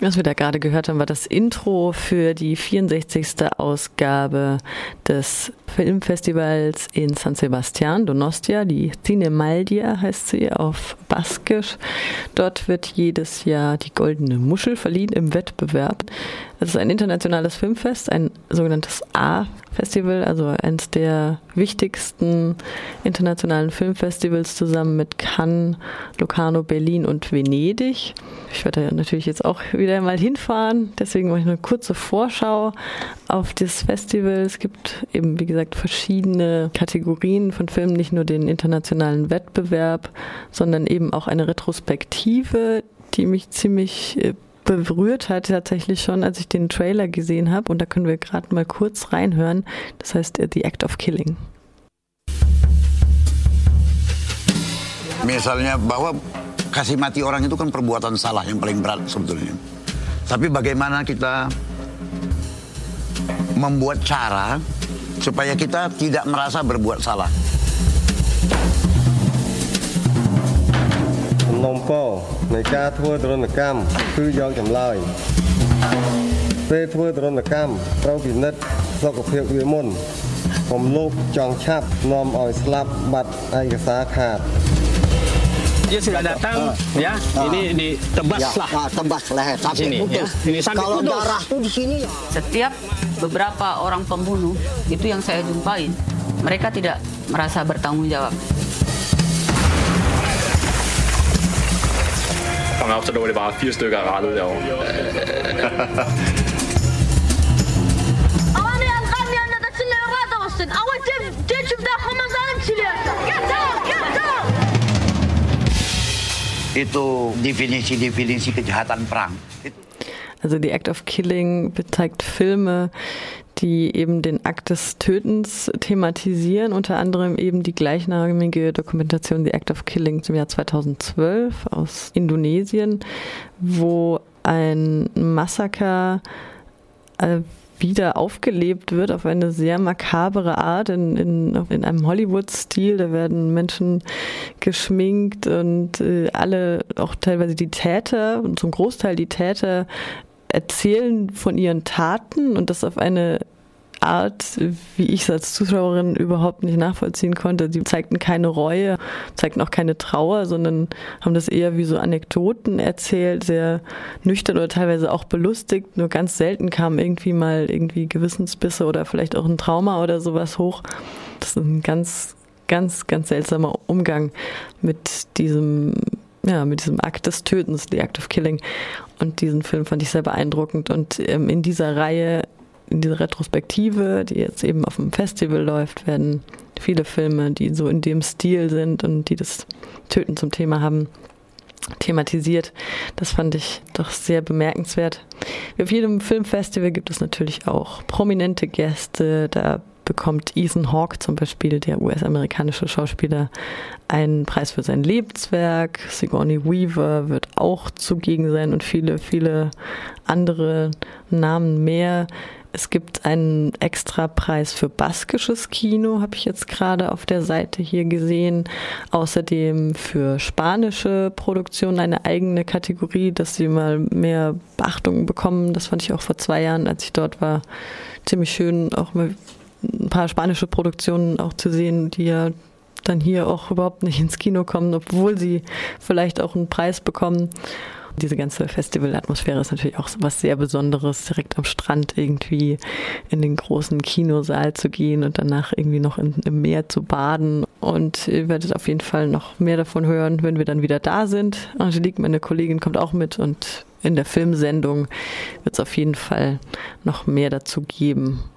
Was wir da gerade gehört haben, war das Intro für die 64. Ausgabe des Filmfestivals in San Sebastian, Donostia. Die Cinemaldia heißt sie auf Baskisch. Dort wird jedes Jahr die Goldene Muschel verliehen im Wettbewerb. Es ist ein internationales Filmfest, ein sogenanntes A-Festival, also eines der wichtigsten internationalen Filmfestivals zusammen mit Cannes, Locarno, Berlin und Venedig. Ich werde natürlich jetzt auch wieder mal hinfahren, deswegen mache ich eine kurze Vorschau auf das Festival. Es gibt eben, wie gesagt, verschiedene Kategorien von Filmen, nicht nur den internationalen Wettbewerb, sondern eben auch eine Retrospektive, die mich ziemlich äh, berührt hat tatsächlich schon, als ich den Trailer gesehen habe. Und da können wir gerade mal kurz reinhören. Das heißt äh, The Act of Killing. Misalnya bahwa kasih mati orang itu kan perbuatan salah yang paling berat sebetulnya. Tapi bagaimana kita membuat cara supaya kita tidak merasa berbuat salah. សំណុំពរនៃការធ្វើទរណកម្មគឺយកចម្លើយពេលធ្វើទរណកម្មត្រូវពិនិត្យសុខភាពវាមុនកុំលោភចង់ឆាប់នាំឲ្យស្លាប់បាត់ឯកសារខាត dia sudah datang uh, ya. Uh, ini ditebas ya, lah. Nah, tebas leher ya. sampai sini, putus. ya. ini sampai kalau putus. darah tuh di sini ya. setiap beberapa orang pembunuh itu yang saya jumpain mereka tidak merasa bertanggung jawab. Kamu sudah lå det bare fire stykker rettet. Itu definisi-definisi kejahatan perang. Also The Act of Killing bezeigt Filme, die eben den Akt des Tötens thematisieren, unter anderem eben die gleichnamige Dokumentation The Act of Killing zum Jahr 2012 aus Indonesien, wo ein Massaker äh, wieder aufgelebt wird auf eine sehr makabere Art in, in, in einem Hollywood-Stil. Da werden Menschen geschminkt und äh, alle, auch teilweise die Täter und zum Großteil die Täter erzählen von ihren Taten und das auf eine Art, wie ich es als Zuschauerin überhaupt nicht nachvollziehen konnte. Sie zeigten keine Reue, zeigten auch keine Trauer, sondern haben das eher wie so Anekdoten erzählt, sehr nüchtern oder teilweise auch belustigt. Nur ganz selten kamen irgendwie mal irgendwie Gewissensbisse oder vielleicht auch ein Trauma oder sowas hoch. Das ist ein ganz, ganz, ganz seltsamer Umgang mit diesem ja, mit diesem Akt des Tötens, The Act of Killing. Und diesen Film fand ich sehr beeindruckend. Und ähm, in dieser Reihe, in dieser Retrospektive, die jetzt eben auf dem Festival läuft, werden viele Filme, die so in dem Stil sind und die das Töten zum Thema haben, thematisiert. Das fand ich doch sehr bemerkenswert. Auf jedem Filmfestival gibt es natürlich auch prominente Gäste. Da bekommt Ethan Hawke zum Beispiel, der US-amerikanische Schauspieler, einen Preis für sein Lebenswerk. Sigourney Weaver wird auch zugegen sein und viele, viele andere Namen mehr. Es gibt einen Extrapreis für baskisches Kino, habe ich jetzt gerade auf der Seite hier gesehen. Außerdem für spanische Produktionen eine eigene Kategorie, dass sie mal mehr Beachtung bekommen. Das fand ich auch vor zwei Jahren, als ich dort war, ziemlich schön, auch mal ein paar spanische Produktionen auch zu sehen, die ja dann hier auch überhaupt nicht ins Kino kommen, obwohl sie vielleicht auch einen Preis bekommen. Diese ganze Festivalatmosphäre ist natürlich auch was sehr Besonderes, direkt am Strand irgendwie in den großen Kinosaal zu gehen und danach irgendwie noch in, im Meer zu baden. Und ihr werdet auf jeden Fall noch mehr davon hören, wenn wir dann wieder da sind. Angelique, meine Kollegin, kommt auch mit und in der Filmsendung wird es auf jeden Fall noch mehr dazu geben.